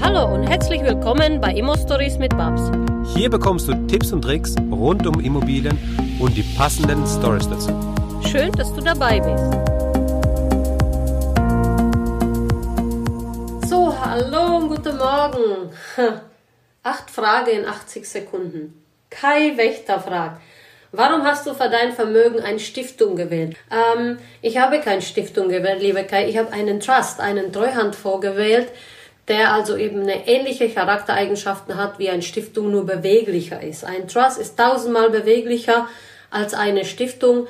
Hallo und herzlich willkommen bei Immo Stories mit Babs. Hier bekommst du Tipps und Tricks rund um Immobilien und die passenden Stories dazu. Schön, dass du dabei bist. So, hallo und guten Morgen. Acht Fragen in 80 Sekunden. Kai Wächter fragt, Warum hast du für dein Vermögen eine Stiftung gewählt? Ähm, ich habe keine Stiftung gewählt, liebe Kai. Ich habe einen Trust, einen Treuhandfonds gewählt, der also eben eine ähnliche Charaktereigenschaften hat wie eine Stiftung, nur beweglicher ist. Ein Trust ist tausendmal beweglicher als eine Stiftung,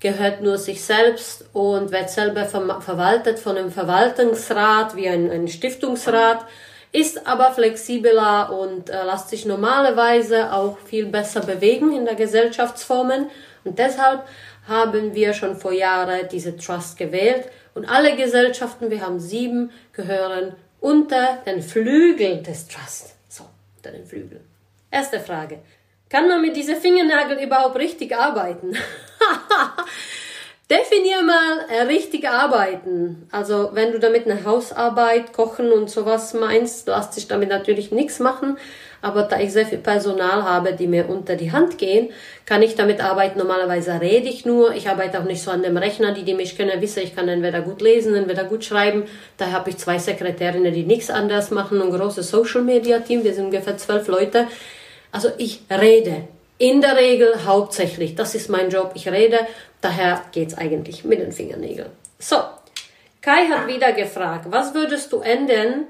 gehört nur sich selbst und wird selber verwaltet von einem Verwaltungsrat wie ein, ein Stiftungsrat ist aber flexibler und äh, lässt sich normalerweise auch viel besser bewegen in der Gesellschaftsformen. Und deshalb haben wir schon vor Jahren diese Trust gewählt. Und alle Gesellschaften, wir haben sieben, gehören unter den Flügel des Trust. So, unter den Flügel. Erste Frage. Kann man mit diesen Fingernägeln überhaupt richtig arbeiten? Definier mal äh, richtig arbeiten. Also wenn du damit eine Hausarbeit, Kochen und sowas meinst, lässt sich damit natürlich nichts machen. Aber da ich sehr viel Personal habe, die mir unter die Hand gehen, kann ich damit arbeiten. Normalerweise rede ich nur. Ich arbeite auch nicht so an dem Rechner. Die, die mich kennen, wissen, ich kann entweder gut lesen, entweder gut schreiben. Da habe ich zwei Sekretärinnen, die nichts anderes machen und ein großes Social Media Team. Wir sind ungefähr zwölf Leute. Also ich rede. In der Regel hauptsächlich. Das ist mein Job. Ich rede. Daher geht's eigentlich mit den Fingernägeln. So. Kai hat wieder gefragt, was würdest du ändern,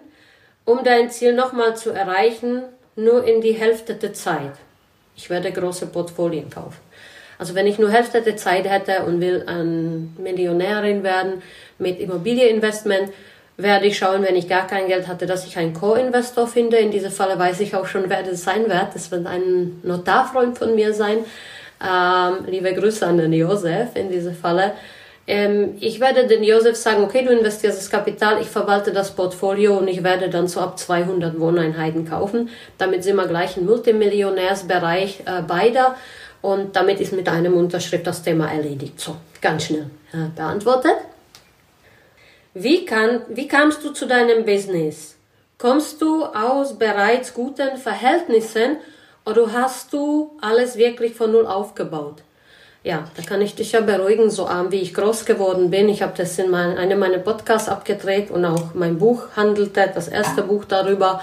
um dein Ziel nochmal zu erreichen, nur in die Hälfte der Zeit? Ich werde große Portfolien kaufen. Also wenn ich nur Hälfte der Zeit hätte und will ein Millionärin werden mit Immobilieninvestment, werde ich schauen, wenn ich gar kein Geld hatte, dass ich einen Co-Investor finde. In diesem Falle weiß ich auch schon, wer das sein wird. Das wird ein Notarfreund von mir sein. Ähm, liebe Grüße an den Josef in diesem Falle. Ähm, ich werde den Josef sagen, okay, du investierst das Kapital, ich verwalte das Portfolio und ich werde dann so ab 200 Wohneinheiten kaufen. Damit sind wir gleich im Multimillionärsbereich äh, beider und damit ist mit einem Unterschrift das Thema erledigt. So, ganz schnell äh, beantwortet. Wie, kann, wie kamst du zu deinem Business? Kommst du aus bereits guten Verhältnissen oder hast du alles wirklich von Null aufgebaut? Ja, da kann ich dich ja beruhigen, so arm wie ich groß geworden bin. Ich habe das in mein, einem meiner Podcasts abgedreht und auch mein Buch handelte, das erste Buch darüber,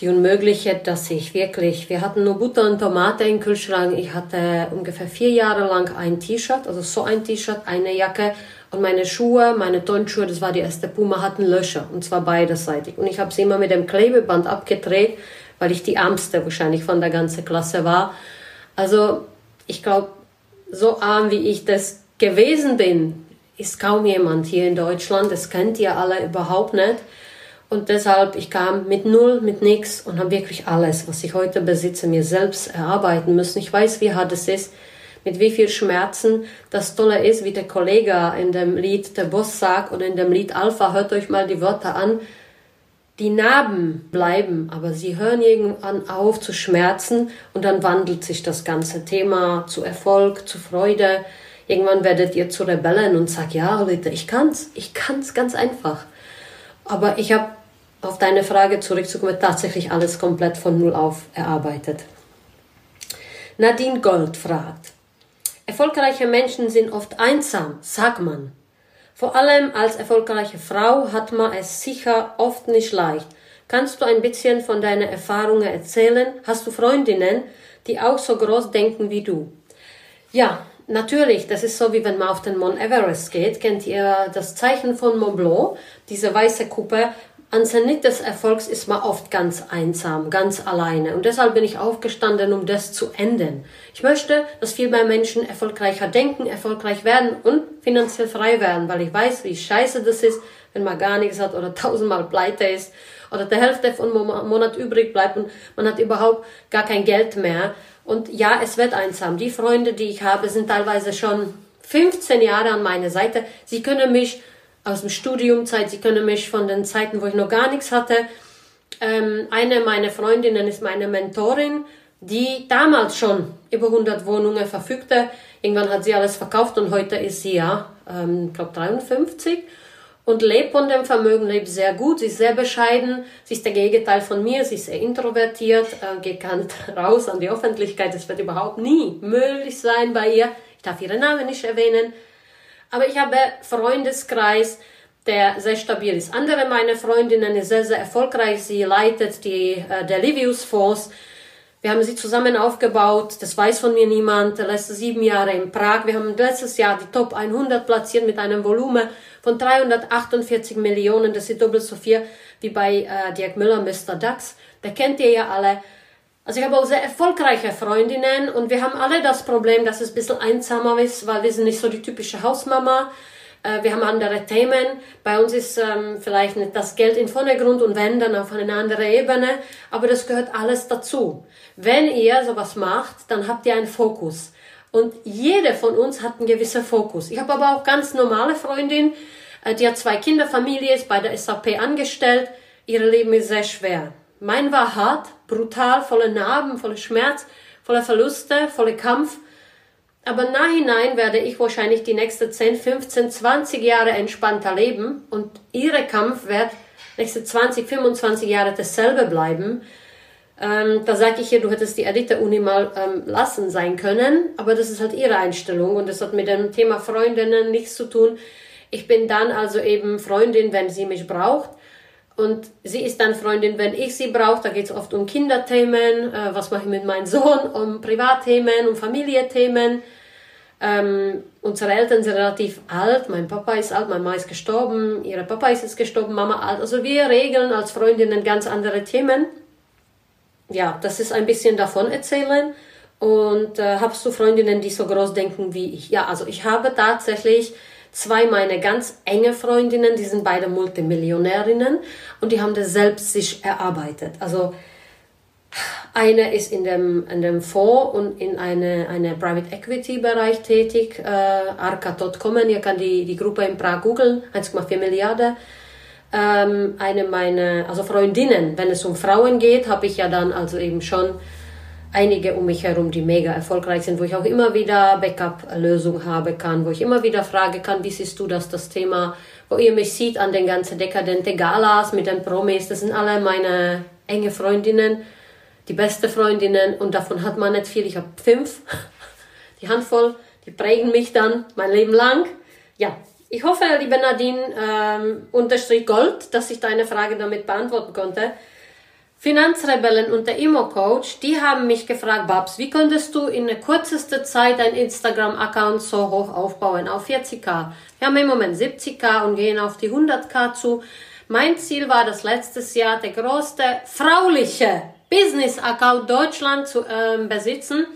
die Unmögliche, dass ich wirklich, wir hatten nur Butter und Tomate im Kühlschrank. Ich hatte ungefähr vier Jahre lang ein T-Shirt, also so ein T-Shirt, eine Jacke und meine Schuhe, meine Turnschuhe, das war die erste Puma, hatten Löcher und zwar beiderseitig. Und ich habe sie immer mit dem Klebeband abgedreht, weil ich die ärmste wahrscheinlich von der ganzen Klasse war. Also ich glaube, so arm wie ich das gewesen bin, ist kaum jemand hier in Deutschland. Das kennt ihr alle überhaupt nicht. Und deshalb, ich kam mit null, mit nichts und habe wirklich alles, was ich heute besitze, mir selbst erarbeiten müssen. Ich weiß, wie hart es ist, mit wie viel Schmerzen. Das Tolle ist, wie der Kollege in dem Lied Der Boss sagt oder in dem Lied Alpha, hört euch mal die Wörter an. Die Narben bleiben, aber sie hören irgendwann auf zu schmerzen und dann wandelt sich das ganze Thema zu Erfolg, zu Freude. Irgendwann werdet ihr zu Rebellen und sagt, ja, Leute, ich kann's, ich kann's ganz einfach. Aber ich habe auf deine Frage zurückzukommen, tatsächlich alles komplett von Null auf erarbeitet. Nadine Gold fragt, Erfolgreiche Menschen sind oft einsam, sagt man. Vor allem als erfolgreiche Frau hat man es sicher oft nicht leicht. Kannst du ein bisschen von deinen Erfahrungen erzählen? Hast du Freundinnen, die auch so groß denken wie du? Ja, natürlich. Das ist so, wie wenn man auf den Mount Everest geht. Kennt ihr das Zeichen von Mont Blanc? Diese weiße Kuppe, an Zenit des Erfolgs ist man oft ganz einsam, ganz alleine. Und deshalb bin ich aufgestanden, um das zu ändern. Ich möchte, dass viel mehr Menschen erfolgreicher denken, erfolgreich werden und finanziell frei werden, weil ich weiß, wie scheiße das ist, wenn man gar nichts hat oder tausendmal pleite ist oder der Hälfte von Monat übrig bleibt und man hat überhaupt gar kein Geld mehr. Und ja, es wird einsam. Die Freunde, die ich habe, sind teilweise schon 15 Jahre an meiner Seite. Sie können mich aus dem Studiumzeit. Sie können mich von den Zeiten, wo ich noch gar nichts hatte. Ähm, eine meiner Freundinnen ist meine Mentorin, die damals schon über 100 Wohnungen verfügte. Irgendwann hat sie alles verkauft und heute ist sie ja, ähm, glaube 53. und lebt von dem Vermögen, lebt sehr gut, sie ist sehr bescheiden, sie ist der Gegenteil von mir, sie ist sehr introvertiert, äh, geht gar raus an die Öffentlichkeit, das wird überhaupt nie möglich sein bei ihr. Ich darf ihren Namen nicht erwähnen. Aber ich habe Freundeskreis, der sehr stabil ist. Andere meiner Freundinnen ist sehr, sehr erfolgreich. Sie leitet die, äh, der Livius Fonds. Wir haben sie zusammen aufgebaut. Das weiß von mir niemand. Letzte sieben Jahre in Prag. Wir haben letztes Jahr die Top 100 platziert mit einem Volumen von 348 Millionen. Das ist doppelt so viel wie bei äh, Dirk Müller, Mr. DAX. Der kennt ihr ja alle. Also ich habe auch sehr erfolgreiche Freundinnen und wir haben alle das Problem, dass es ein bisschen einsamer ist, weil wir sind nicht so die typische Hausmama. Äh, wir haben andere Themen. Bei uns ist ähm, vielleicht nicht das Geld im Vordergrund und wenn, dann auf eine andere Ebene. Aber das gehört alles dazu. Wenn ihr sowas macht, dann habt ihr einen Fokus. Und jede von uns hat einen gewissen Fokus. Ich habe aber auch ganz normale Freundin, äh, die hat zwei Kinder, Familie, ist bei der SAP angestellt. Ihr Leben ist sehr schwer. Mein war hart, brutal, voller Narben, voller Schmerz, voller Verluste, voller Kampf. Aber nachhinein werde ich wahrscheinlich die nächsten 10, 15, 20 Jahre entspannter leben und ihre Kampf wird nächste 20, 25 Jahre dasselbe bleiben. Ähm, da sage ich ihr, du hättest die Elite-Uni mal ähm, lassen sein können, aber das ist halt ihre Einstellung und das hat mit dem Thema Freundinnen nichts zu tun. Ich bin dann also eben Freundin, wenn sie mich braucht. Und sie ist dann Freundin, wenn ich sie brauche. Da geht es oft um Kinderthemen, äh, was mache ich mit meinem Sohn, um Privatthemen, um Familienthemen. Ähm, unsere Eltern sind relativ alt. Mein Papa ist alt, meine Mama ist gestorben, ihre Papa ist jetzt gestorben, Mama alt. Also wir regeln als Freundinnen ganz andere Themen. Ja, das ist ein bisschen davon erzählen. Und äh, hast du Freundinnen, die so groß denken wie ich? Ja, also ich habe tatsächlich zwei meine ganz enge Freundinnen, die sind beide Multimillionärinnen und die haben das selbst sich erarbeitet. Also eine ist in dem, in dem Fonds und in eine, eine Private Equity Bereich tätig, äh, Arca.com, ihr kann die, die Gruppe in Prag googeln, 1,4 Milliarden. Ähm, eine meiner, also Freundinnen, wenn es um Frauen geht, habe ich ja dann also eben schon einige um mich herum, die mega erfolgreich sind, wo ich auch immer wieder Backup-Lösung habe kann, wo ich immer wieder frage kann, wie siehst du das, das Thema, wo ihr mich sieht an den ganzen dekadente Galas mit den Promis, das sind alle meine enge Freundinnen, die beste Freundinnen und davon hat man nicht viel, ich habe fünf, die Handvoll, die prägen mich dann mein Leben lang. Ja, ich hoffe, liebe Nadine, ähm, unterstrich Gold, dass ich deine Frage damit beantworten konnte. Finanzrebellen und der Immo-Coach, die haben mich gefragt, Babs, wie könntest du in der kürzesten Zeit dein Instagram-Account so hoch aufbauen, auf 40k? Wir haben im Moment 70k und gehen auf die 100k zu. Mein Ziel war das letztes Jahr, der größte frauliche Business-Account Deutschland zu äh, besitzen.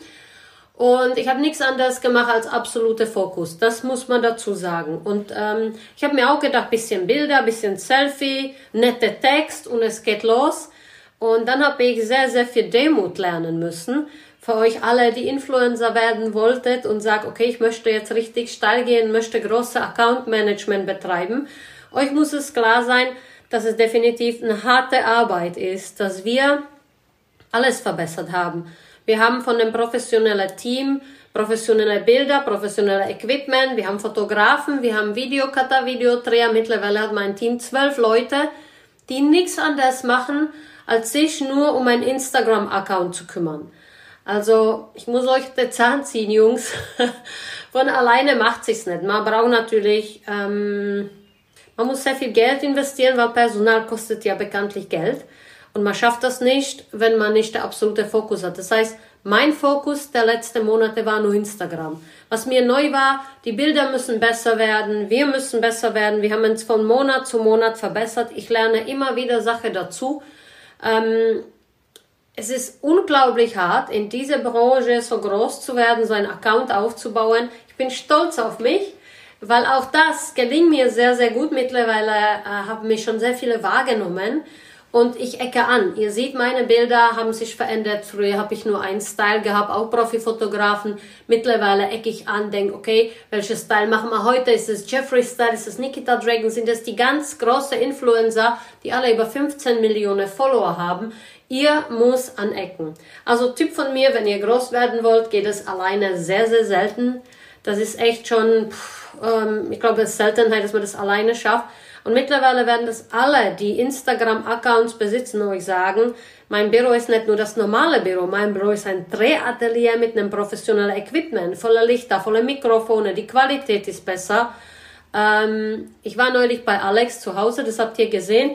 Und ich habe nichts anderes gemacht als absolute Fokus. Das muss man dazu sagen. Und ähm, ich habe mir auch gedacht, bisschen Bilder, bisschen Selfie, nette Text und es geht los. Und dann habe ich sehr, sehr viel Demut lernen müssen. Für euch alle, die Influencer werden wolltet und sagt, okay, ich möchte jetzt richtig steil gehen, möchte große Account Management betreiben. Euch muss es klar sein, dass es definitiv eine harte Arbeit ist, dass wir alles verbessert haben. Wir haben von dem professionellen Team professionelle Bilder, professionelle Equipment, wir haben Fotografen, wir haben Videocutter, Videodreher. Mittlerweile hat mein Team zwölf Leute, die nichts anderes machen, als sich nur um einen Instagram-Account zu kümmern. Also, ich muss euch den Zahn ziehen, Jungs. Von alleine macht sich's nicht. Man braucht natürlich, ähm, man muss sehr viel Geld investieren, weil Personal kostet ja bekanntlich Geld. Und man schafft das nicht, wenn man nicht der absolute Fokus hat. Das heißt, mein Fokus der letzten Monate war nur Instagram. Was mir neu war, die Bilder müssen besser werden, wir müssen besser werden. Wir haben uns von Monat zu Monat verbessert. Ich lerne immer wieder Sachen dazu. Ähm, es ist unglaublich hart, in dieser Branche so groß zu werden, so einen Account aufzubauen. Ich bin stolz auf mich, weil auch das gelingt mir sehr, sehr gut. Mittlerweile äh, haben mich schon sehr viele wahrgenommen und ich ecke an. Ihr seht, meine Bilder haben sich verändert. Früher habe ich nur einen Style gehabt, auch Profifotografen. Mittlerweile ecke ich an, denke, okay, welchen Style machen wir heute? Ist es Jeffrey Style? Ist es Nikita Dragon? Sind es die ganz großen Influencer, die alle über 15 Millionen Follower haben? Ihr muss anecken. Also Tipp von mir, wenn ihr groß werden wollt, geht es alleine sehr, sehr selten. Das ist echt schon, pff, ähm, ich glaube, es ist Seltenheit, dass man das alleine schafft. Und mittlerweile werden das alle, die Instagram-Accounts besitzen, euch sagen, mein Büro ist nicht nur das normale Büro, mein Büro ist ein Drehatelier mit einem professionellen Equipment, voller Lichter, voller Mikrofone, die Qualität ist besser. Ähm, ich war neulich bei Alex zu Hause, das habt ihr gesehen.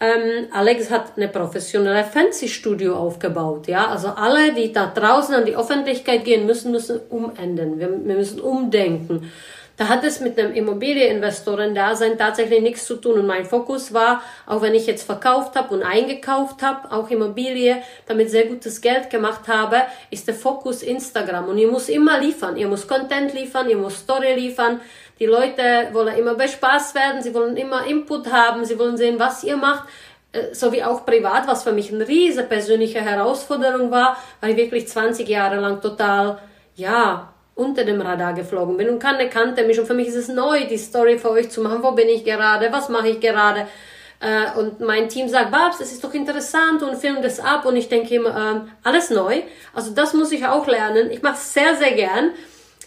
Ähm, Alex hat eine professionelle Fancy-Studio aufgebaut. Ja, also alle, die da draußen an die Öffentlichkeit gehen müssen, müssen umenden. Wir, wir müssen umdenken. Da hat es mit einem Immobilieninvestoren-Dasein tatsächlich nichts zu tun. Und mein Fokus war, auch wenn ich jetzt verkauft habe und eingekauft habe, auch Immobilie, damit sehr gutes Geld gemacht habe, ist der Fokus Instagram. Und ihr muss immer liefern. Ihr muss Content liefern, ihr muss Story liefern. Die Leute wollen immer bespaßt werden, sie wollen immer Input haben, sie wollen sehen, was ihr macht äh, so wie auch privat, was für mich eine riesige persönliche Herausforderung war, weil ich wirklich 20 Jahre lang total, ja, unter dem Radar geflogen bin und keiner kannte mich. Und für mich ist es neu, die Story für euch zu machen, wo bin ich gerade, was mache ich gerade? Äh, und mein Team sagt, Babs, das ist doch interessant und film das ab. Und ich denke immer, äh, alles neu, also das muss ich auch lernen, ich mache es sehr, sehr gern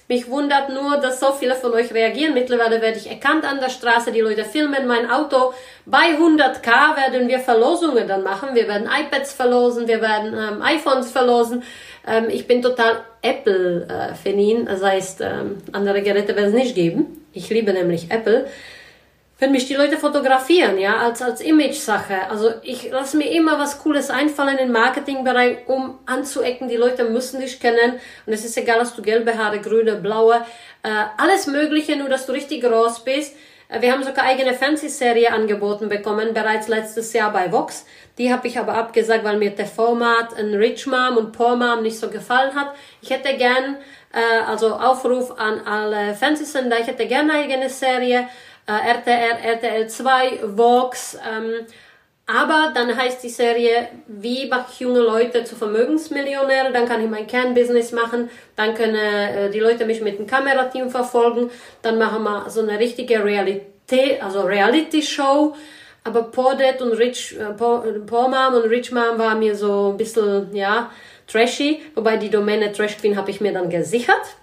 mich wundert nur, dass so viele von euch reagieren. Mittlerweile werde ich erkannt an der Straße, die Leute filmen mein Auto. Bei 100k werden wir Verlosungen dann machen. Wir werden iPads verlosen, wir werden ähm, iPhones verlosen. Ähm, ich bin total Apple-Fanin, äh, das heißt, ähm, andere Geräte werden es nicht geben. Ich liebe nämlich Apple wenn mich die Leute fotografieren, ja, als, als Image-Sache. Also ich lasse mir immer was Cooles einfallen im Marketingbereich, um anzuecken. Die Leute müssen dich kennen. Und es ist egal, dass du gelbe Haare, grüne, blaue, äh, alles Mögliche, nur dass du richtig groß bist. Äh, wir haben sogar eigene Fancy-Serie angeboten bekommen, bereits letztes Jahr bei Vox. Die habe ich aber abgesagt, weil mir der Format ein Rich Mom und Poor Mom nicht so gefallen hat. Ich hätte gern, äh, also Aufruf an alle Fancy-Sender, ich hätte gerne eine eigene Serie äh, RTR, RTL 2, Vox. Ähm, aber dann heißt die Serie, wie mache ich junge Leute zu Vermögensmillionären? Dann kann ich mein Kernbusiness machen. Dann können äh, die Leute mich mit dem Kamerateam verfolgen. Dann machen wir so eine richtige Realität, also Reality-Show. Aber Poor Dad und Rich, äh, Poor, Poor Mom und Rich Mom war mir so ein bisschen, ja, trashy. Wobei die Domäne Trash Queen habe ich mir dann gesichert.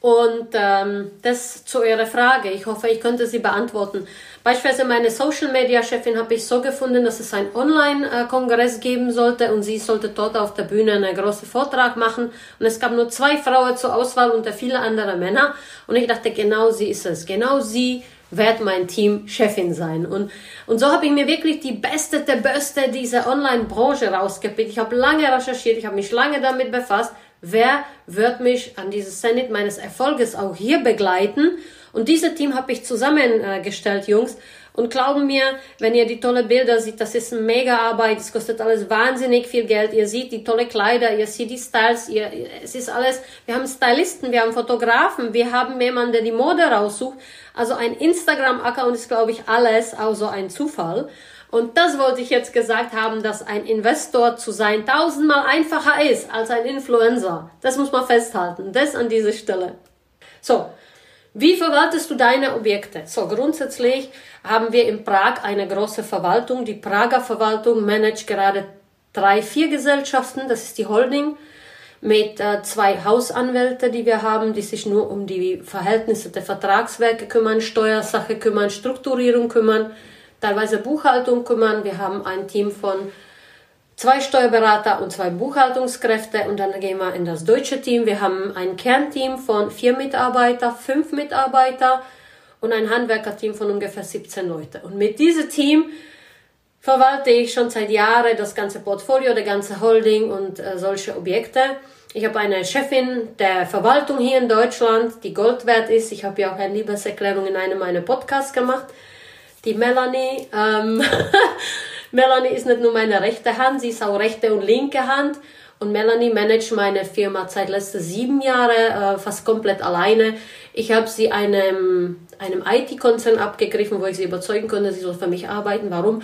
Und ähm, das zu Ihrer Frage. Ich hoffe, ich könnte sie beantworten. Beispielsweise meine Social Media Chefin habe ich so gefunden, dass es einen Online-Kongress geben sollte und sie sollte dort auf der Bühne einen großen Vortrag machen. Und es gab nur zwei Frauen zur Auswahl unter viele andere Männer. Und ich dachte, genau sie ist es. Genau sie wird mein Team Chefin sein. Und, und so habe ich mir wirklich die beste, der beste dieser Online-Branche rausgepickt. Ich habe lange recherchiert, ich habe mich lange damit befasst wer wird mich an dieses Zenit meines Erfolges auch hier begleiten. Und dieses Team habe ich zusammengestellt, Jungs. Und glauben mir, wenn ihr die tolle Bilder seht, das ist eine mega Arbeit, es kostet alles wahnsinnig viel Geld. Ihr seht die tolle Kleider, ihr seht die Styles, ihr, es ist alles, wir haben Stylisten, wir haben Fotografen, wir haben jemanden, der die Mode raussucht. Also ein Instagram-Account ist, glaube ich, alles, außer ein Zufall. Und das wollte ich jetzt gesagt haben, dass ein Investor zu sein tausendmal einfacher ist als ein Influencer. Das muss man festhalten. Das an dieser Stelle. So. Wie verwaltest du deine Objekte? So, grundsätzlich haben wir in Prag eine große Verwaltung. Die Prager Verwaltung managt gerade drei, vier Gesellschaften. Das ist die Holding mit äh, zwei Hausanwälte, die wir haben, die sich nur um die Verhältnisse der Vertragswerke kümmern, Steuersache kümmern, Strukturierung kümmern teilweise Buchhaltung kümmern. Wir haben ein Team von zwei Steuerberater und zwei Buchhaltungskräfte und dann gehen wir in das deutsche Team. Wir haben ein Kernteam von vier Mitarbeiter, fünf Mitarbeiter und ein Handwerkerteam von ungefähr 17 Leute. Und mit diesem Team verwalte ich schon seit Jahren das ganze Portfolio, der ganze Holding und äh, solche Objekte. Ich habe eine Chefin der Verwaltung hier in Deutschland, die Gold wert ist. Ich habe ja auch eine Liebeserklärung in einem meiner Podcasts gemacht die Melanie. Ähm, Melanie ist nicht nur meine rechte Hand, sie ist auch rechte und linke Hand. Und Melanie managt meine Firma seit letzten sieben Jahren äh, fast komplett alleine. Ich habe sie einem, einem IT-Konzern abgegriffen, wo ich sie überzeugen konnte, sie soll für mich arbeiten. Warum?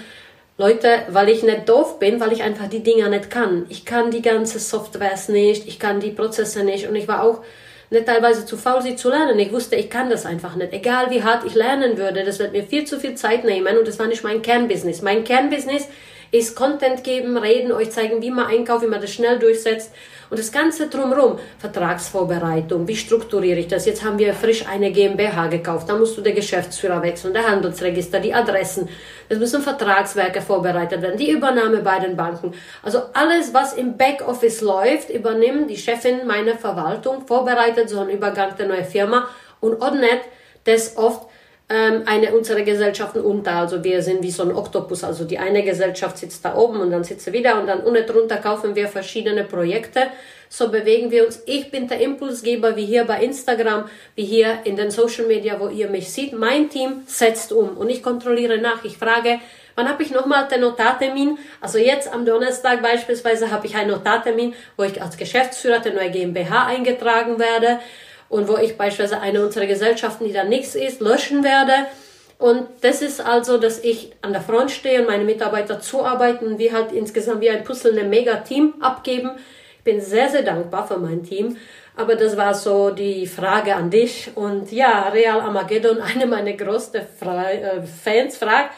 Leute, weil ich nicht doof bin, weil ich einfach die Dinger nicht kann. Ich kann die ganze Softwares nicht, ich kann die Prozesse nicht und ich war auch nicht teilweise zu faul, sie zu lernen. Ich wusste, ich kann das einfach nicht. Egal wie hart ich lernen würde, das wird mir viel zu viel Zeit nehmen und das war nicht mein Kernbusiness. Mein Kernbusiness Content geben, reden, euch zeigen, wie man einkauft, wie man das schnell durchsetzt. Und das Ganze drumherum, Vertragsvorbereitung, wie strukturiere ich das? Jetzt haben wir frisch eine GmbH gekauft, da musst du den Geschäftsführer wechseln, der Handelsregister, die Adressen. Es müssen Vertragswerke vorbereitet werden, die Übernahme bei den Banken. Also alles, was im Backoffice läuft, übernimmt die Chefin meiner Verwaltung, vorbereitet so einen Übergang der neuen Firma und ordnet das oft ähm, eine unserer Gesellschaften unter. Also wir sind wie so ein Oktopus. Also die eine Gesellschaft sitzt da oben und dann sitzt sie wieder und dann unten drunter kaufen wir verschiedene Projekte. So bewegen wir uns. Ich bin der Impulsgeber, wie hier bei Instagram, wie hier in den Social Media, wo ihr mich seht. Mein Team setzt um und ich kontrolliere nach. Ich frage, wann habe ich nochmal den Notartermin? Also jetzt am Donnerstag beispielsweise habe ich einen Notartermin, wo ich als Geschäftsführer der neue GmbH eingetragen werde und wo ich beispielsweise eine unserer Gesellschaften, die da nichts ist, löschen werde. Und das ist also, dass ich an der Front stehe und meine Mitarbeiter zuarbeiten und wir halt insgesamt wie ein Puzzle ein Mega-Team abgeben. Ich bin sehr, sehr dankbar für mein Team. Aber das war so die Frage an dich. Und ja, Real Armageddon, eine meiner größten äh, Fans, fragt,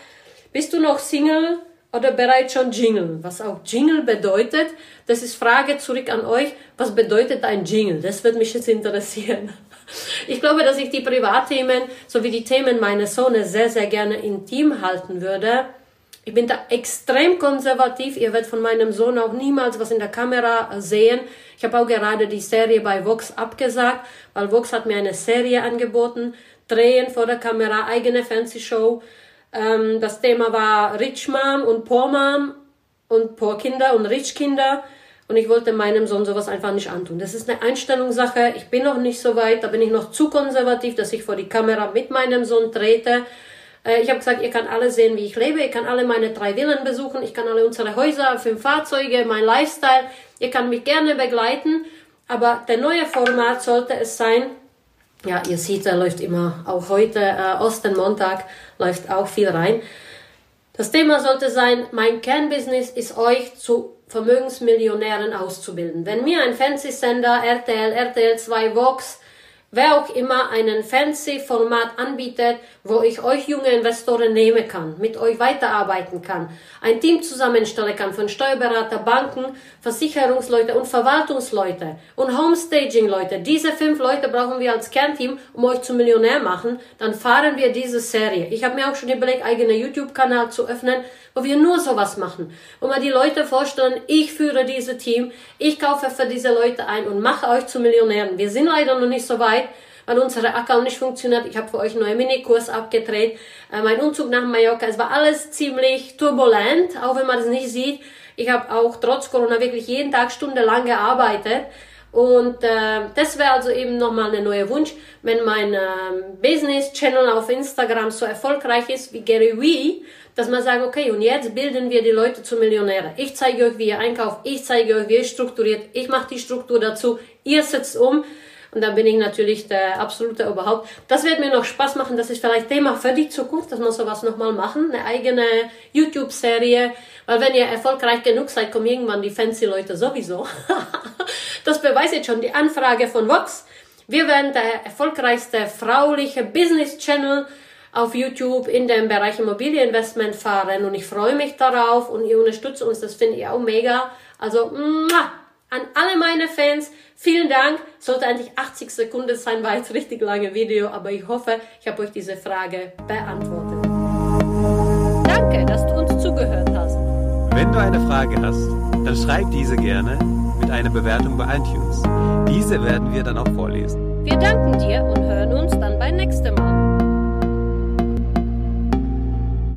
bist du noch Single oder bereits schon Jingle? Was auch Jingle bedeutet, das ist Frage zurück an euch. Was bedeutet ein Jingle? Das wird mich jetzt interessieren. Ich glaube, dass ich die Privatthemen sowie die Themen meines Sohnes sehr, sehr gerne intim halten würde. Ich bin da extrem konservativ. Ihr werdet von meinem Sohn auch niemals was in der Kamera sehen. Ich habe auch gerade die Serie bei Vox abgesagt, weil Vox hat mir eine Serie angeboten. Drehen vor der Kamera, eigene Fernsehshow. Ähm, das Thema war Rich Mom und Poor Mom und Poor Kinder und Rich Kinder. Und ich wollte meinem Sohn sowas einfach nicht antun. Das ist eine Einstellungssache. Ich bin noch nicht so weit. Da bin ich noch zu konservativ, dass ich vor die Kamera mit meinem Sohn trete. Äh, ich habe gesagt, ihr kann alle sehen, wie ich lebe. Ihr kann alle meine drei Villen besuchen. Ich kann alle unsere Häuser, fünf Fahrzeuge, mein Lifestyle. Ihr kann mich gerne begleiten. Aber der neue Format sollte es sein. Ja, ihr seht, da läuft immer, auch heute, äh, Ostenmontag, läuft auch viel rein. Das Thema sollte sein, mein Kernbusiness ist euch zu Vermögensmillionären auszubilden. Wenn mir ein Fernsehsender, RTL, RTL 2, Vox, wer auch immer einen Fernsehformat anbietet, wo ich euch junge Investoren nehmen kann, mit euch weiterarbeiten kann, ein Team zusammenstellen kann von Steuerberater, Banken, Versicherungsleute und Verwaltungsleute und Homestaging-Leute. Diese fünf Leute brauchen wir als Kernteam, um euch zum Millionär machen. Dann fahren wir diese Serie. Ich habe mir auch schon überlegt, eigene YouTube-Kanal zu öffnen, wo wir nur sowas machen, wo wir die Leute vorstellen, ich führe dieses Team, ich kaufe für diese Leute ein und mache euch zu Millionären. Wir sind leider noch nicht so weit, weil unsere Account nicht funktioniert. Ich habe für euch einen neuen Minikurs abgedreht. Äh, mein Umzug nach Mallorca, es war alles ziemlich turbulent, auch wenn man es nicht sieht. Ich habe auch trotz Corona wirklich jeden Tag stundenlang gearbeitet. Und äh, das wäre also eben nochmal ein neuer Wunsch, wenn mein äh, Business-Channel auf Instagram so erfolgreich ist wie Gary Vee, dass man sagt, okay, und jetzt bilden wir die Leute zu Millionären. Ich zeige euch, wie ihr einkauft, ich zeige euch, wie ihr strukturiert, ich mache die Struktur dazu, ihr setzt um. Und dann bin ich natürlich der absolute Oberhaupt. Das wird mir noch Spaß machen. Das ist vielleicht Thema für die Zukunft, dass wir sowas nochmal machen. Eine eigene YouTube-Serie. Weil wenn ihr erfolgreich genug seid, kommen irgendwann die fancy Leute sowieso. das beweist jetzt schon die Anfrage von Vox. Wir werden der erfolgreichste frauliche Business-Channel auf YouTube in dem Bereich Immobilieninvestment fahren und ich freue mich darauf und ihr unterstützt uns, das finde ich auch mega. Also muah, an alle meine Fans, vielen Dank. Sollte eigentlich 80 Sekunden sein, war jetzt richtig lange Video, aber ich hoffe, ich habe euch diese Frage beantwortet. Danke, dass du uns zugehört hast. Wenn du eine Frage hast, dann schreib diese gerne mit einer Bewertung bei iTunes. Diese werden wir dann auch vorlesen. Wir danken dir und hören uns dann beim nächsten Mal.